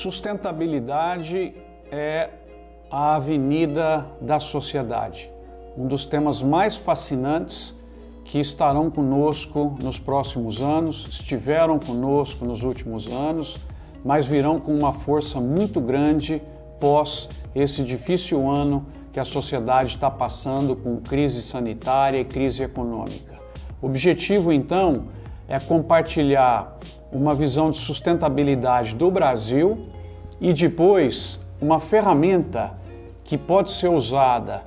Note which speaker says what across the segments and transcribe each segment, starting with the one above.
Speaker 1: Sustentabilidade é a avenida da sociedade, um dos temas mais fascinantes que estarão conosco nos próximos anos, estiveram conosco nos últimos anos, mas virão com uma força muito grande pós esse difícil ano que a sociedade está passando com crise sanitária e crise econômica. O objetivo, então, é compartilhar uma visão de sustentabilidade do Brasil e depois uma ferramenta que pode ser usada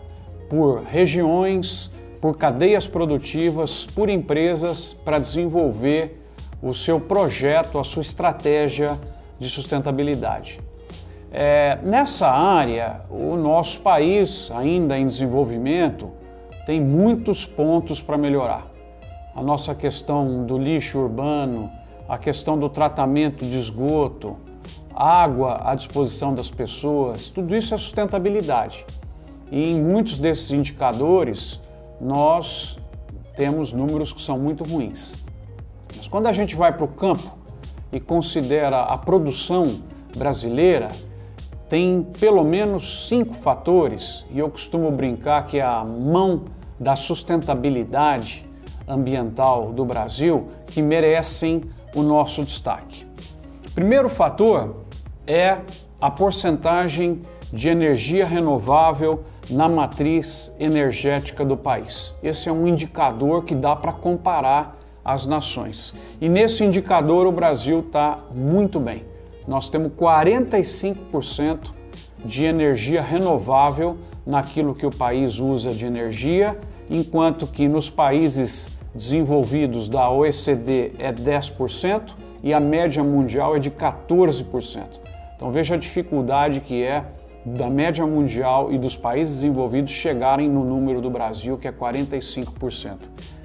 Speaker 1: por regiões, por cadeias produtivas, por empresas para desenvolver o seu projeto, a sua estratégia de sustentabilidade. É, nessa área, o nosso país, ainda em desenvolvimento, tem muitos pontos para melhorar. A nossa questão do lixo urbano, a questão do tratamento de esgoto, água à disposição das pessoas, tudo isso é sustentabilidade. E em muitos desses indicadores, nós temos números que são muito ruins. Mas quando a gente vai para o campo e considera a produção brasileira, tem pelo menos cinco fatores, e eu costumo brincar que é a mão da sustentabilidade ambiental do Brasil que merecem o nosso destaque. Primeiro fator é a porcentagem de energia renovável na matriz energética do país. Esse é um indicador que dá para comparar as nações. E nesse indicador o Brasil está muito bem. Nós temos 45% de energia renovável naquilo que o país usa de energia, enquanto que nos países desenvolvidos da OECD é 10% e a média mundial é de 14%. Então veja a dificuldade que é da média mundial e dos países desenvolvidos chegarem no número do Brasil, que é 45%.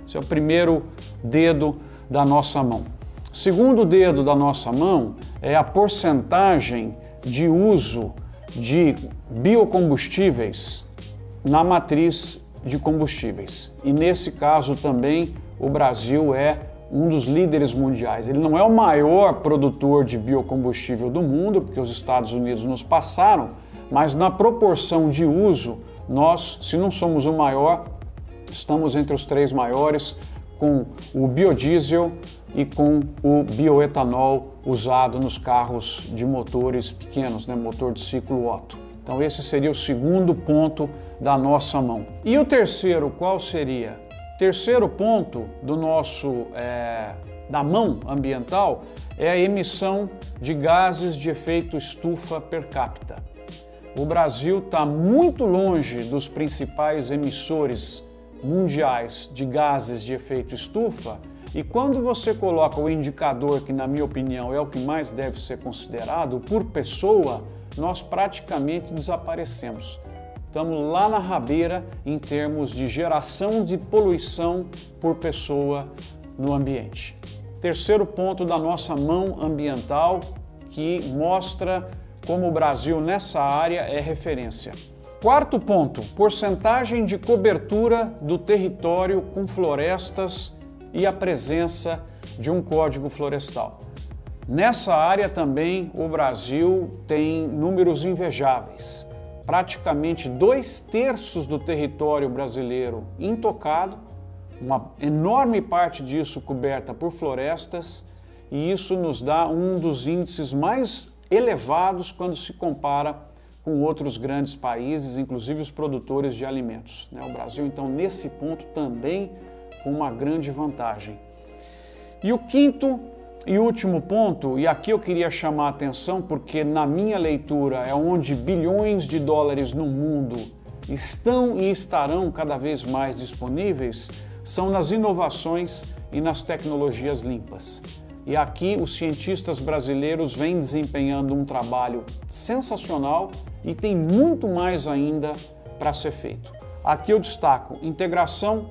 Speaker 1: Esse é o primeiro dedo da nossa mão. Segundo dedo da nossa mão é a porcentagem de uso de biocombustíveis na matriz de combustíveis. E nesse caso também o Brasil é um dos líderes mundiais. Ele não é o maior produtor de biocombustível do mundo, porque os Estados Unidos nos passaram, mas na proporção de uso, nós, se não somos o maior, estamos entre os três maiores com o biodiesel e com o bioetanol usado nos carros de motores pequenos, né, motor de ciclo Otto. Então esse seria o segundo ponto da nossa mão. E o terceiro, qual seria? Terceiro ponto do nosso é, da mão ambiental é a emissão de gases de efeito estufa per capita. O Brasil está muito longe dos principais emissores mundiais de gases de efeito estufa e quando você coloca o indicador, que na minha opinião é o que mais deve ser considerado, por pessoa, nós praticamente desaparecemos. Estamos lá na rabeira em termos de geração de poluição por pessoa no ambiente. Terceiro ponto da nossa mão ambiental que mostra como o Brasil nessa área é referência. Quarto ponto: porcentagem de cobertura do território com florestas e a presença de um código florestal. Nessa área também o Brasil tem números invejáveis praticamente dois terços do território brasileiro intocado, uma enorme parte disso coberta por florestas, e isso nos dá um dos índices mais elevados quando se compara com outros grandes países, inclusive os produtores de alimentos. Né? O Brasil, então, nesse ponto também com uma grande vantagem. E o quinto e último ponto, e aqui eu queria chamar a atenção porque na minha leitura é onde bilhões de dólares no mundo estão e estarão cada vez mais disponíveis, são nas inovações e nas tecnologias limpas. E aqui os cientistas brasileiros vêm desempenhando um trabalho sensacional e tem muito mais ainda para ser feito. Aqui eu destaco integração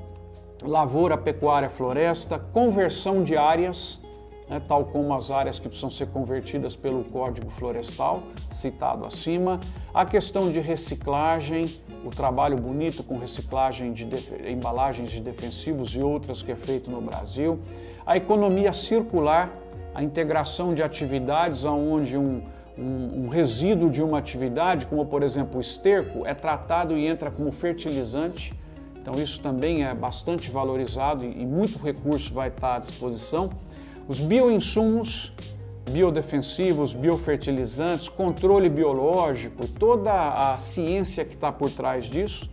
Speaker 1: lavoura, pecuária, floresta, conversão de áreas né, tal como as áreas que precisam ser convertidas pelo Código Florestal, citado acima, a questão de reciclagem, o trabalho bonito com reciclagem de embalagens de defensivos e outras que é feito no Brasil, a economia circular, a integração de atividades onde um, um, um, resíduo de uma atividade, como por exemplo o esterco, é tratado e entra como fertilizante. Então isso também é bastante valorizado e, e muito recurso vai estar à disposição. Os bioinsumos, biodefensivos, biofertilizantes, controle biológico toda a ciência que está por trás disso.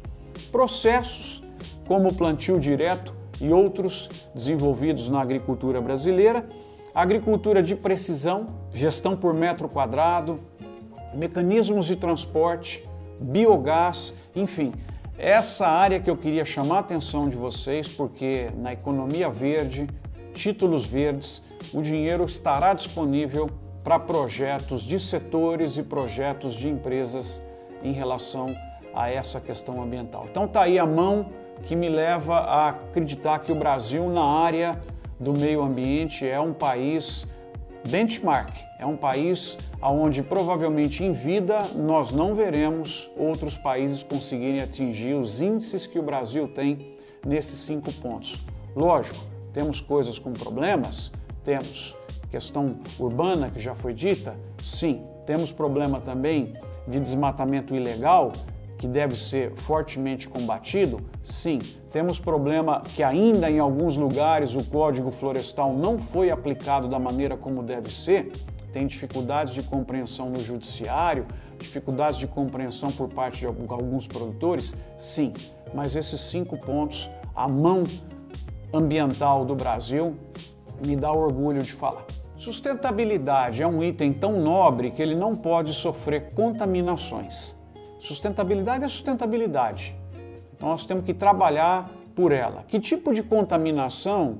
Speaker 1: Processos como o plantio direto e outros desenvolvidos na agricultura brasileira agricultura de precisão, gestão por metro quadrado, mecanismos de transporte, biogás, enfim, essa área que eu queria chamar a atenção de vocês, porque na economia verde, títulos verdes, o dinheiro estará disponível para projetos de setores e projetos de empresas em relação a essa questão ambiental. Então tá aí a mão que me leva a acreditar que o Brasil na área do meio ambiente é um país benchmark, é um país onde provavelmente em vida nós não veremos outros países conseguirem atingir os índices que o Brasil tem nesses cinco pontos. Lógico, temos coisas com problemas, temos questão urbana que já foi dita, sim, temos problema também de desmatamento ilegal, que deve ser fortemente combatido? Sim. Temos problema que ainda em alguns lugares o Código Florestal não foi aplicado da maneira como deve ser? Tem dificuldades de compreensão no judiciário, dificuldades de compreensão por parte de alguns produtores? Sim. Mas esses cinco pontos, a mão ambiental do Brasil, me dá orgulho de falar. Sustentabilidade é um item tão nobre que ele não pode sofrer contaminações. Sustentabilidade é sustentabilidade. Então nós temos que trabalhar por ela. Que tipo de contaminação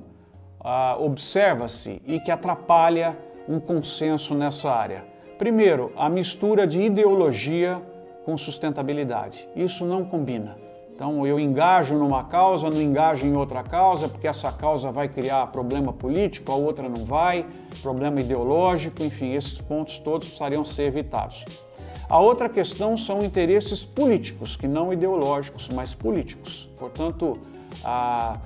Speaker 1: ah, observa-se e que atrapalha um consenso nessa área? Primeiro, a mistura de ideologia com sustentabilidade. Isso não combina. Então eu engajo numa causa, não engajo em outra causa, porque essa causa vai criar problema político, a outra não vai, problema ideológico, enfim, esses pontos todos precisariam ser evitados. A outra questão são interesses políticos, que não ideológicos, mas políticos. Portanto, a,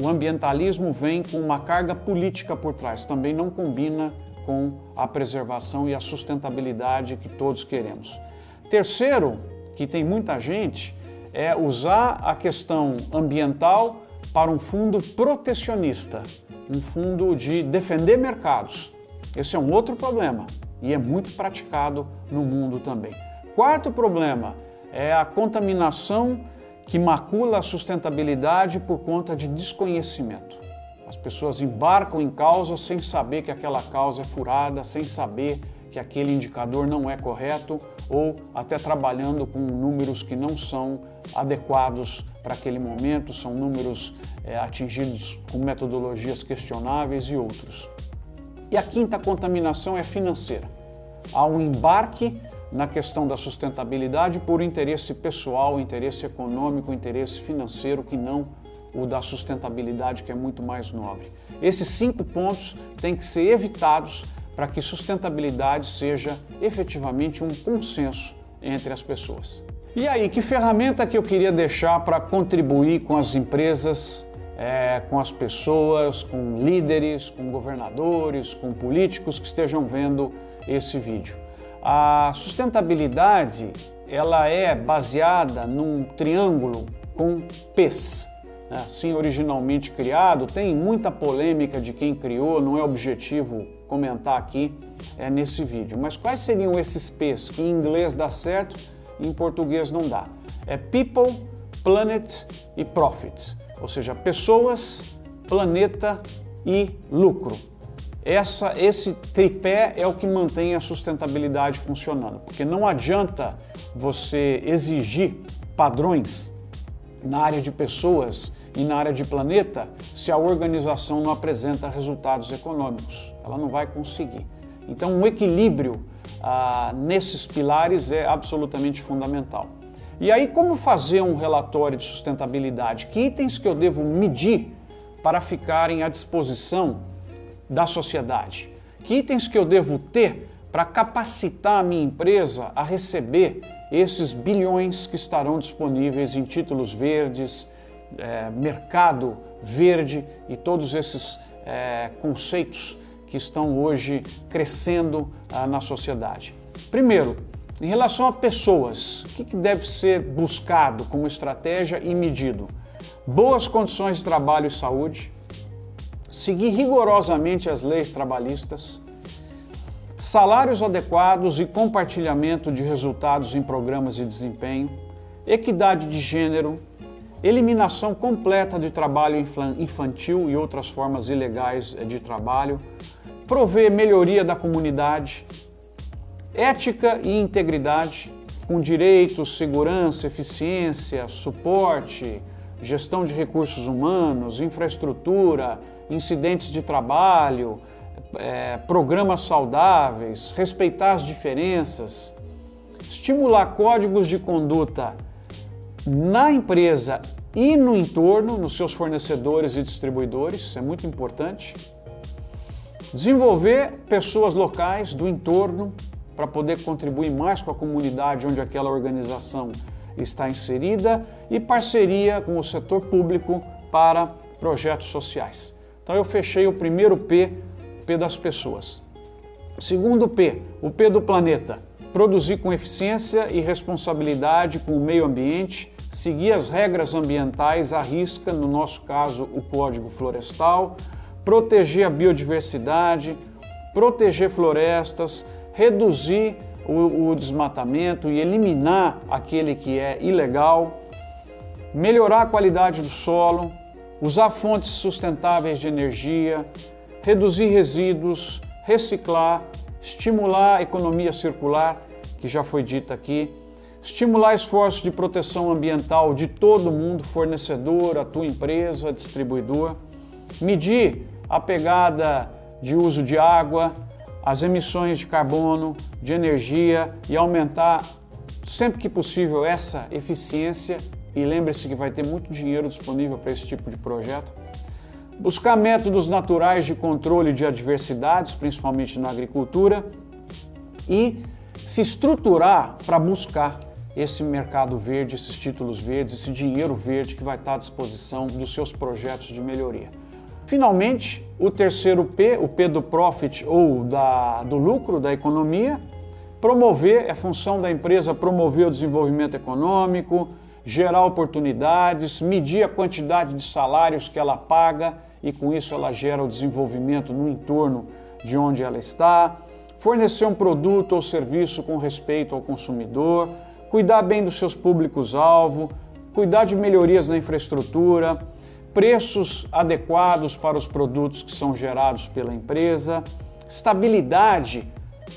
Speaker 1: o ambientalismo vem com uma carga política por trás, também não combina com a preservação e a sustentabilidade que todos queremos. Terceiro, que tem muita gente, é usar a questão ambiental para um fundo protecionista, um fundo de defender mercados. Esse é um outro problema e é muito praticado no mundo também. Quarto problema é a contaminação que macula a sustentabilidade por conta de desconhecimento. As pessoas embarcam em causas sem saber que aquela causa é furada, sem saber que aquele indicador não é correto ou até trabalhando com números que não são adequados para aquele momento, são números é, atingidos com metodologias questionáveis e outros. E a quinta contaminação é financeira. Há um embarque na questão da sustentabilidade por interesse pessoal, interesse econômico, interesse financeiro, que não o da sustentabilidade, que é muito mais nobre. Esses cinco pontos têm que ser evitados para que sustentabilidade seja efetivamente um consenso entre as pessoas. E aí, que ferramenta que eu queria deixar para contribuir com as empresas é, com as pessoas, com líderes, com governadores, com políticos que estejam vendo esse vídeo. A sustentabilidade ela é baseada num triângulo com P's. Né? Assim, originalmente criado, tem muita polêmica de quem criou, não é objetivo comentar aqui é, nesse vídeo. Mas quais seriam esses P's que em inglês dá certo e em português não dá? É People, Planet e Profits ou seja, pessoas, planeta e lucro. Essa, esse tripé é o que mantém a sustentabilidade funcionando, porque não adianta você exigir padrões na área de pessoas e na área de planeta se a organização não apresenta resultados econômicos. Ela não vai conseguir. Então, um equilíbrio ah, nesses pilares é absolutamente fundamental. E aí, como fazer um relatório de sustentabilidade? Que itens que eu devo medir para ficarem à disposição da sociedade? Que itens que eu devo ter para capacitar a minha empresa a receber esses bilhões que estarão disponíveis em títulos verdes, é, mercado verde e todos esses é, conceitos que estão hoje crescendo ah, na sociedade? Primeiro, em relação a pessoas, o que deve ser buscado como estratégia e medido? Boas condições de trabalho e saúde, seguir rigorosamente as leis trabalhistas, salários adequados e compartilhamento de resultados em programas de desempenho, equidade de gênero, eliminação completa de trabalho infantil e outras formas ilegais de trabalho, prover melhoria da comunidade, ética e integridade, com direitos, segurança, eficiência, suporte, gestão de recursos humanos, infraestrutura, incidentes de trabalho, é, programas saudáveis, respeitar as diferenças, estimular códigos de conduta na empresa e no entorno, nos seus fornecedores e distribuidores, isso é muito importante. Desenvolver pessoas locais do entorno para poder contribuir mais com a comunidade onde aquela organização está inserida e parceria com o setor público para projetos sociais. Então eu fechei o primeiro P, P das pessoas. Segundo P, o P do planeta, produzir com eficiência e responsabilidade com o meio ambiente seguir as regras ambientais à risca, no nosso caso, o Código Florestal, proteger a biodiversidade, proteger florestas, reduzir o, o desmatamento e eliminar aquele que é ilegal, melhorar a qualidade do solo, usar fontes sustentáveis de energia, reduzir resíduos, reciclar, estimular a economia circular, que já foi dita aqui, estimular esforços de proteção ambiental de todo mundo, fornecedor, a tua empresa, distribuidor, medir a pegada de uso de água, as emissões de carbono, de energia e aumentar sempre que possível essa eficiência e lembre-se que vai ter muito dinheiro disponível para esse tipo de projeto. Buscar métodos naturais de controle de adversidades, principalmente na agricultura, e se estruturar para buscar esse mercado verde, esses títulos verdes, esse dinheiro verde que vai estar à disposição dos seus projetos de melhoria. Finalmente, o terceiro P, o P do profit ou da, do lucro da economia, promover, é função da empresa promover o desenvolvimento econômico, gerar oportunidades, medir a quantidade de salários que ela paga e com isso ela gera o desenvolvimento no entorno de onde ela está, fornecer um produto ou serviço com respeito ao consumidor, cuidar bem dos seus públicos-alvo, cuidar de melhorias na infraestrutura, preços adequados para os produtos que são gerados pela empresa, estabilidade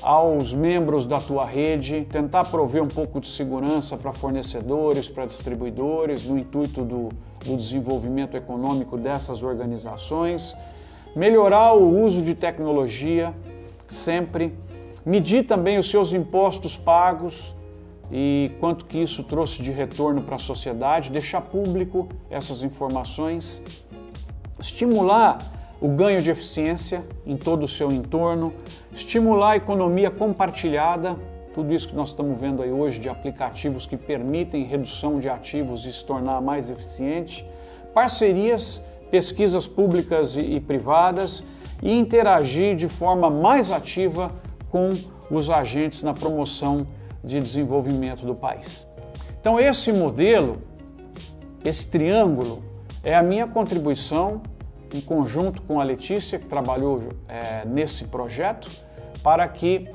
Speaker 1: aos membros da tua rede, tentar prover um pouco de segurança para fornecedores, para distribuidores, no intuito do, do desenvolvimento econômico dessas organizações, melhorar o uso de tecnologia sempre, medir também os seus impostos pagos, e quanto que isso trouxe de retorno para a sociedade, deixar público essas informações, estimular o ganho de eficiência em todo o seu entorno, estimular a economia compartilhada, tudo isso que nós estamos vendo aí hoje de aplicativos que permitem redução de ativos e se tornar mais eficiente, parcerias, pesquisas públicas e, privadas e interagir de forma mais ativa com os agentes na promoção de desenvolvimento do país. Então, esse modelo, esse triângulo, é a minha contribuição, em conjunto com a Letícia, que trabalhou é, nesse projeto, para que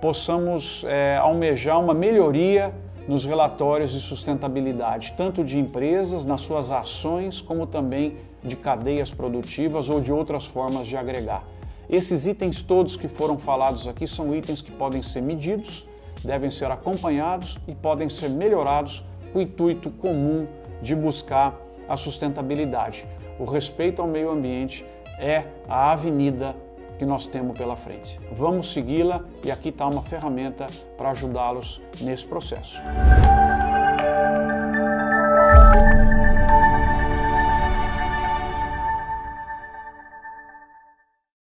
Speaker 1: possamos é, almejar uma melhoria nos relatórios de sustentabilidade, tanto de empresas, nas suas ações, como também de cadeias produtivas ou de outras formas de agregar. Esses itens todos que foram falados aqui são itens que podem ser medidos devem ser acompanhados e podem ser melhorados com o intuito comum de buscar a sustentabilidade. O respeito ao meio ambiente é a avenida que nós temos pela frente. Vamos segui-la e aqui está uma ferramenta para ajudá-los nesse processo.